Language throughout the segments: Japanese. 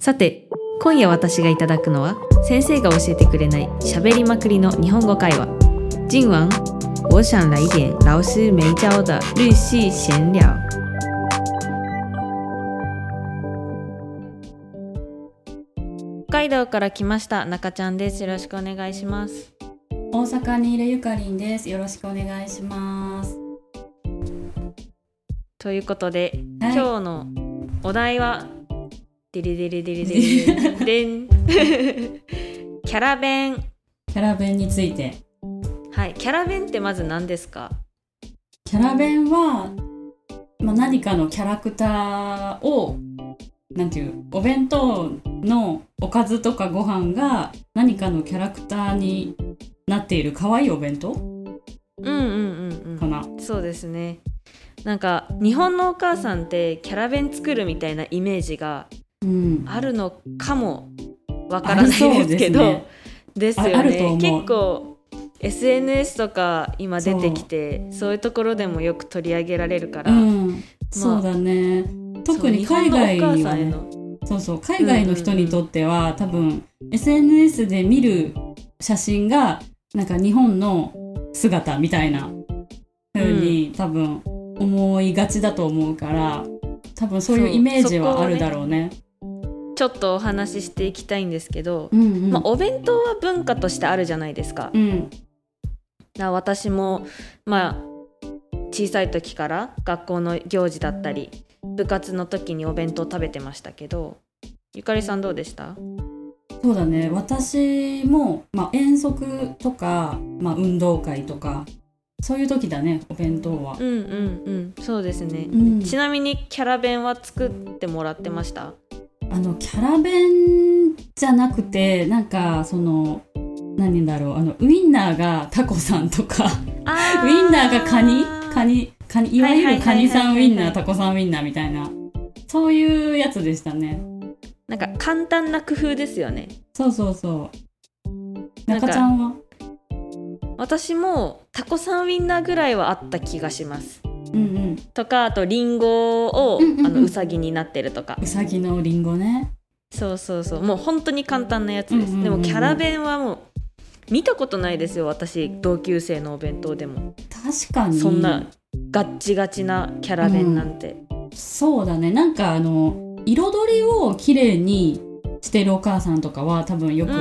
さて今夜私がいただくのは先生が教えてくれない喋りまくりの日本語会話。今晚我想来点老师没教的日系闲聊北海道から来ました中ちゃんです。よろしくお願いします。大阪にいるゆかりんです。よろしくお願いします。ということで、はい。今日のお題はデリデリデリデリデンキャラ弁キャラ弁について。はいキャラ弁ってまず何ですか？キャラ弁は、まあ、何かのキャラクターを、なんていう、お弁当のおかずとかご飯が何かのキャラクターになっている可愛いお弁当？うんうんうんうんかな。そうですねなんか日本のお母さんってキャラ弁作るみたいなイメージがうん。あるのかもわからないですけどありそうですよねう結構 SNS とか今出てきてそういうところでもよく取り上げられるから、うん。そうだね。特に海外にはね。そうそう海外の人にとっては、多分 SNS で見る写真がなんか日本の姿みたいな風に、多分思いがちだと思うから多分そういうイメージはあるだろうね。ちょっとお話ししていきたいんですけど、うんうん。まあ、お弁当は文化としてあるじゃないですか。うん。だから私もまあ小さい時から学校の行事だったり部活の時にお弁当食べてましたけどゆかりさんどうでした？そうだね。私も、まあ、遠足とか、まあ、運動会とかそういう時だねお弁当は。う。んうんうん。そうですね。う。ん。ちなみにキャラ弁は作ってもらってました？あのキャラ弁じゃなくてなんかその何だろうあのウインナーがタコさんとかあウインナーがカニ？カニカニいわゆるカニさんウインナータコさんウインナーみたいなそういうやつでしたね。なんか簡単な工夫ですよね。そうそうそう。なんか中ちゃんは？私もタコさんウインナーぐらいはあった気がします。うんうん。とかあとリンゴを、うんうんうん。あのうさぎになってるとか。うさぎのリンゴね。そうそうそう。もう本当に簡単なやつです、うんうんうんうん。でもキャラ弁はもう見たことないですよ私同級生のお弁当でも。確かに。そんなガッチガチなキャラ弁なんて、そうだね。なんかあの彩りを綺麗にしてるお母さんとかは多分ようく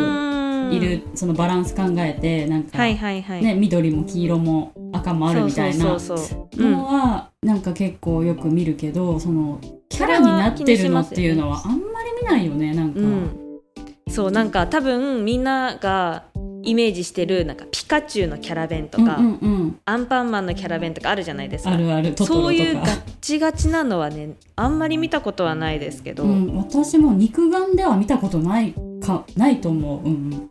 いるそのバランス考えてなんか、はいはいはい、ね、緑も黄色も赤もあるみたいな。のはなんか結構よく見るけどそのキャラになってるのっていうのはあんまり見ないよねなんか、うん、そうなんか多分みんながイメージしてるなんかピカチュウのキャラ弁とか、うんうんうん。アンパンマンのキャラ弁とかあるじゃないですか。あるあるそういうガッチガチなのはねあんまり見たことはないですけど、うん、私も肉眼では見たことないかないと思う、うんうん、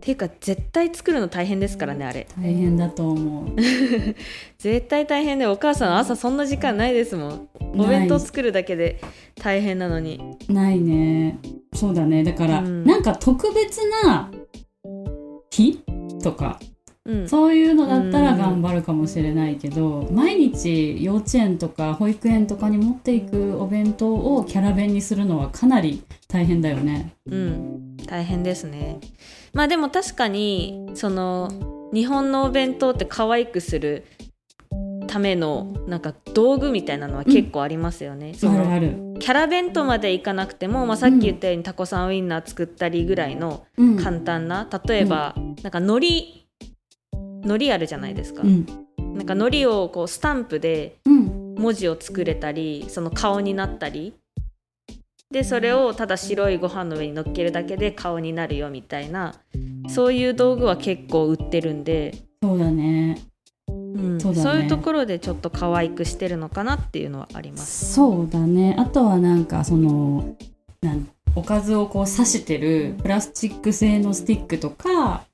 ていうか絶対作るの大変ですからねあれ。大変だと思う。絶対大変でお母さん朝そんな時間ないですもん。お弁当作るだけで大変なのに。ないね。そうだね。だから、うん。なんか特別な日？とか。うん。そういうのだったらうん。頑張るかもしれないけど、毎日幼稚園とか保育園とかに持っていくお弁当をキャラ弁にするのはかなり大変だよね。うん。大変ですねまあでも確かにその日本のお弁当って可愛くするためのなんか道具みたいなのは結構ありますよね、そのある。キャラ弁とまでいかなくても、まあ、さっき言ったようにタコさんウインナー作ったりぐらいのうん。簡単な例えば、なんか海苔海苔あるじゃないですか、うん。なんか海苔をこうスタンプでうん。文字を作れたりその顔になったりでそれをただ白いご飯の上に乗っけるだけで顔になるよみたいなそういう道具は結構売ってるんで、そうだね。うん。そうだね。いうところでちょっと可愛くしてるのかなっていうのはあります。そうだね。あとはなんかその、なんおかずをこう刺してるプラスチック製のスティックとか、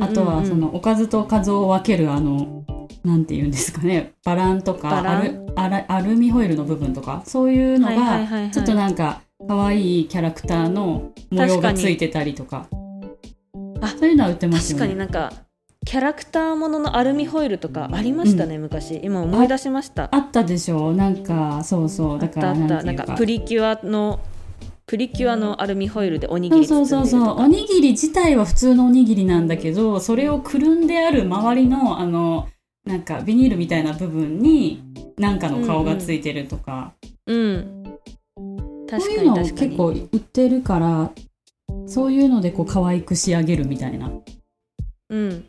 あとはそのおかずとおかずを分けるあの、なんて言うんですかね、バランとかアルアルミホイルの部分とか、そういうのはいはいはいはい。がちょっとなんか可愛いキャラクターの模様がついてたりとか、あそういうのは売ってます確よね。かになんかキャラクターもののアルミホイルとかありましたね、昔。今思い出しました。あったでしょなんかそうそう。だからなんか。プリキュアのププリキュアのアルミホイルでおにぎりそうそうそう。おにぎり自体は普通のおにぎりなんだけどそれをくるんである周りのあのなんかビニールみたいな部分になんかの顔がついてるとか、うん。確かそういうのに確かに結構売ってるからそういうのでこう可愛く仕上げるみたいな。うん。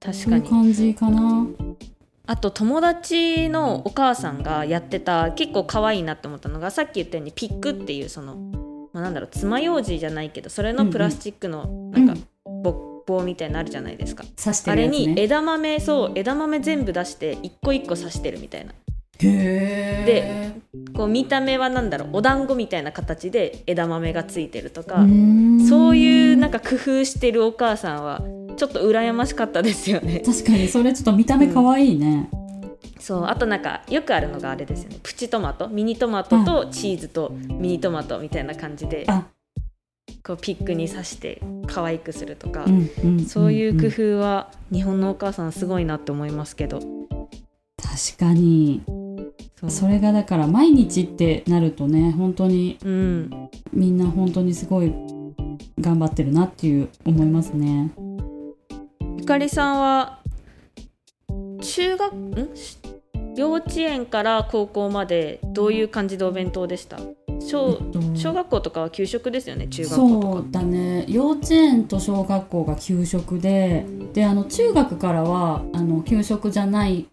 確かに。感じかな。あと友達のお母さんがやってた結構可愛いなって思ったのがさっき言ったようにピックっていうその、まあ、なんだろう爪楊枝じゃないけどそれのプラスチックのなんか棒,、棒みたいなのあるじゃないですか。刺してあれに。枝豆そう枝豆全部出して一個一個刺してるみたいなへこう見た目はなんだろうお団子みたいな形で枝豆がついてるとか、ーそういうなんか工夫してるお母さんはちょっと羨ましかったですよね。確かにそれちょっと見た目可愛いね。そうあとなんかよくあるのがあれですよね。プチトマトミニトマトとチーズとミニトマトみたいな感じであ。こうピックに刺して可愛くするとか、うんうんんそういう工ん夫は日本のお母さんすごいなって思いますけど。確かにそれがだから毎日ってなるとね本当にうん。みんな本当にすごい頑張ってるなっていう思いますね。ゆかりさんは中学ん？し幼稚園から高校までどういう感じでお弁当でした？小えっと。小学校とかは給食ですよね中学校そうだね。幼稚園と小学校が給食でであの中学からはあの給食じゃない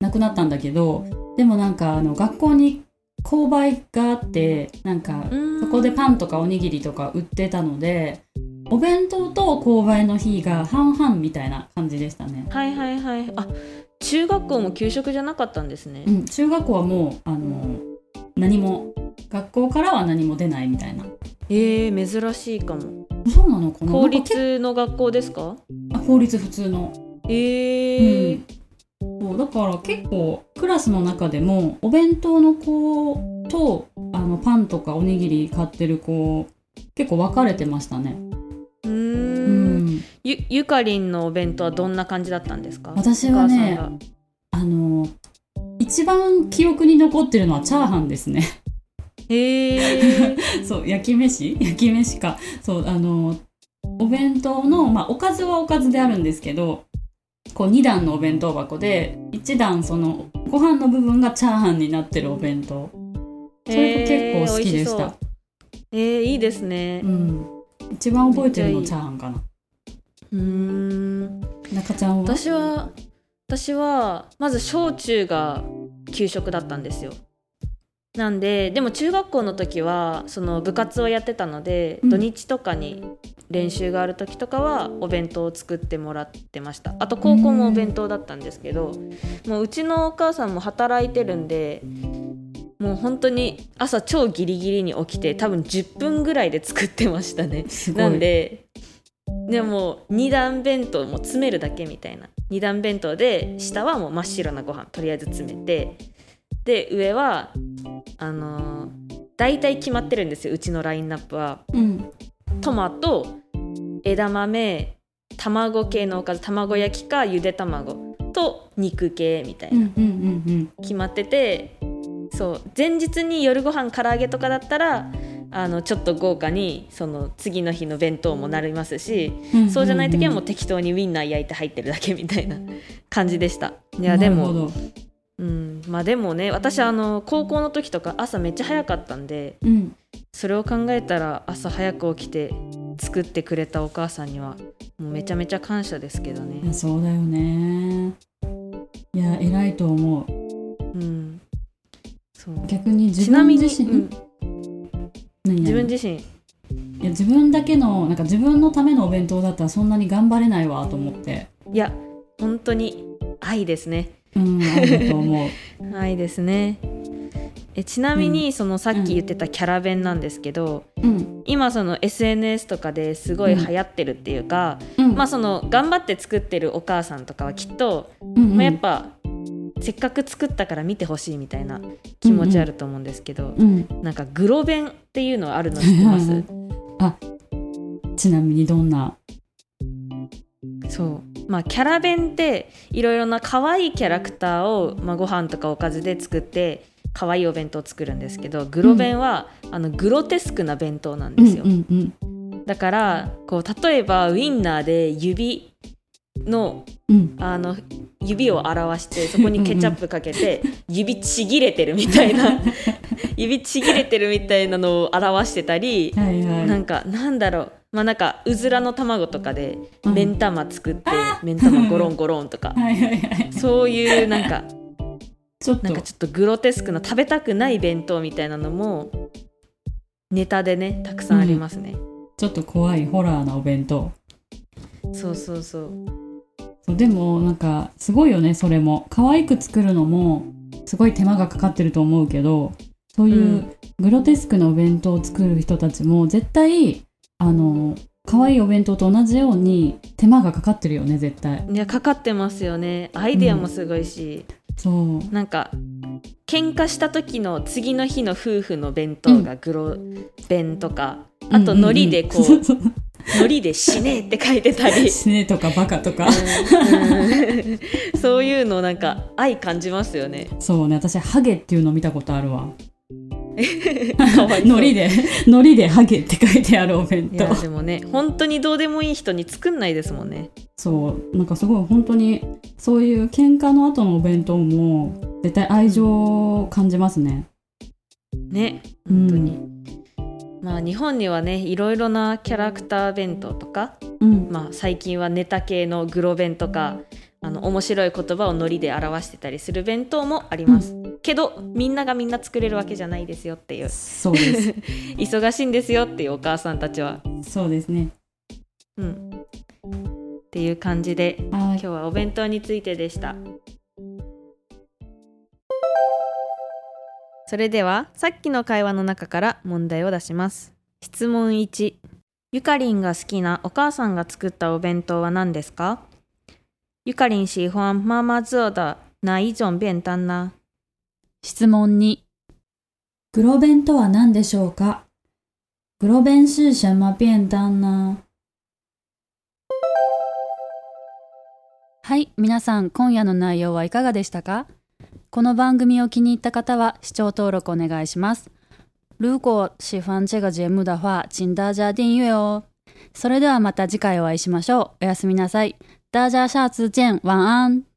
なくなったんだけどでもなんかあの学校に購買があってなんかうん。そこでパンとかおにぎりとか売ってたのでお弁当と購買の日が半々みたいな感じでしたね。はいはいはい。あ中学校も給食じゃなかったんですね、うん、中学校はもうあの何も学校からは何も出ないみたいな。えー、珍しいかも。そうなのかな？公立の学校ですか？あ公立普通の。えー。そうだから結構クラスの中でもお弁当の子とあのパンとかおにぎり買ってる子結構分かれてましたね。うん。ん、ゆゆかりんのお弁当はどんな感じだったんですか？私はねあの一番記憶に残ってるのはチャーハンですね。へー。そう焼き飯？焼き飯か。そうあのお弁当の、まあ、おかずはおかずであるんですけどこう2段のお弁当箱で1段そのご飯の部分がチャーハンになってるお弁当。それが結構好きでした。えーえーいいですね。うん、一番覚えてるのチャーハンかな。うーん。中ちゃんは？私は私はまず小中が給食だったんですよなんででも中学校の時はその部活をやってたので、うん。土日とかに練習がある時とかはお弁当を作ってもらってました。あと高校もお弁当だったんですけどもううちのお母さんも働いてるんでもう本当に朝超ギリギリに起きて多分10分ぐらいで作ってましたね。すごい。なんででも2段弁当も詰めるだけみたいな。2段弁当で下はもう真っ白なご飯とりあえず詰めてで上はあのー大体決まってるんですようちのラインナップは。うん。トマト枝豆卵系のおかず卵焼きかゆで卵と肉系みたいな。決まっててそう前日に夜ご飯唐揚げとかだったらあのちょっと豪華にその次の日の弁当もなりますし、うんそうじゃない時はもうう適当にウインナー焼いて入ってるだけみたいな感じでした。いいやでも、うん、まあでもね私あの高校の時とか朝めっちゃ早かったんでうん。それを考えたら朝早く起きて作ってくれたお母さんにはもうめちゃめちゃ感謝ですけどいねやそうだよね。いや偉いと思う。うん。そう。逆に自ちなみに、分自身、うん。何？々自分自身。いや自分だけのなんか自分のためのお弁当だったらそんなに頑張れないわと思って。いや本当に愛ですねうんあると思う。愛 ですね。えちなみにそのさっき言ってたキャラ弁なんですけど、うん。今その SNS とかですごい流行ってるっていうか、うん。まあその頑張って作ってるお母さんとかはきっと、うんうん。まあ、やっぱせっかく作ったから見てほしいみたいな気持ちあると思うんですけど、うん。なんかグロ弁っていうのあるの知ってます？あちなみにどんな？そうまあキャラ弁っていろいろな可愛いキャラクターを、まあ、ご飯とかおかずで作って可愛いお弁当を作るんですけどグロ弁は、あのグロテスクな弁当なんですよ、うんうんだからこう例えばウインナーで指のうん。あの指を表してそこにケチャップかけて指ちぎれてるみたいな。指ちぎれてるみたいなのを表してたりはいはい。なんかなんだろうまあなんかうずらの卵とかでうん。目ん玉作って目ん玉ゴロンゴロンとか。はいはいはい。そういうなんかちょっと。なんかちょっとグロテスクな食べたくない弁当みたいなのもネタでねたくさんありますね、ちょっと怖いホラーなお弁当。そうそうそう。そうでもなんかすごいよねそれも。可愛く作るのもすごい手間がかかってると思うけどそういううん。グロテスクなお弁当を作る人たちも絶対あの可愛いお弁当と同じように手間がかかってるよね絶対。いやかかってますよね。アイデアもすごいし、そう。なんか喧嘩した時の次の日の夫婦の弁当がグロ弁とか、あと海苔でこう,、うんうん。う ん海苔で死ねって書いてたり。死ねとかバカとか。うん。そういうのなんか愛感じますよね。そうね私ハゲっていうの見たことあるわかわいそう。海苔で海苔でハゲって書いてあるお弁いや当でもね本当にどうでもいい人に作んないですもんね。そう。なんかすごい本当にそういう喧嘩の後のお弁当も絶対愛情を感じますね。ねうん本当に、まあ日本にはねいろいろなキャラクター弁当とか、うん。まあ、最近はネタ系のグロ弁とかあの面白い言葉をノリで表してたりする弁当もあります、けどみんながみんな作れるわけじゃないですよっていう。そうです。忙しいんですよっていうお母さんたちは。そうですね。うん。っていう感じではい。今日はお弁当についてでした。それではさっきの会話の中から問題を出します。質問1ゆかりんが好きなお母さんが作ったお弁当は何ですか？ゆかりん喜欢妈妈做的哪一种便当呢質問2グロ弁とは何でしょうか？グロ弁是什么便当呢はい、皆さん今夜の内容はいかがでしたか？この番組を気に入った方は視聴登録お願いします。如果喜欢这个节目的话，请大家订阅哦。それではまた次回お会いしましょう。おやすみなさい。大家下次见。晚安。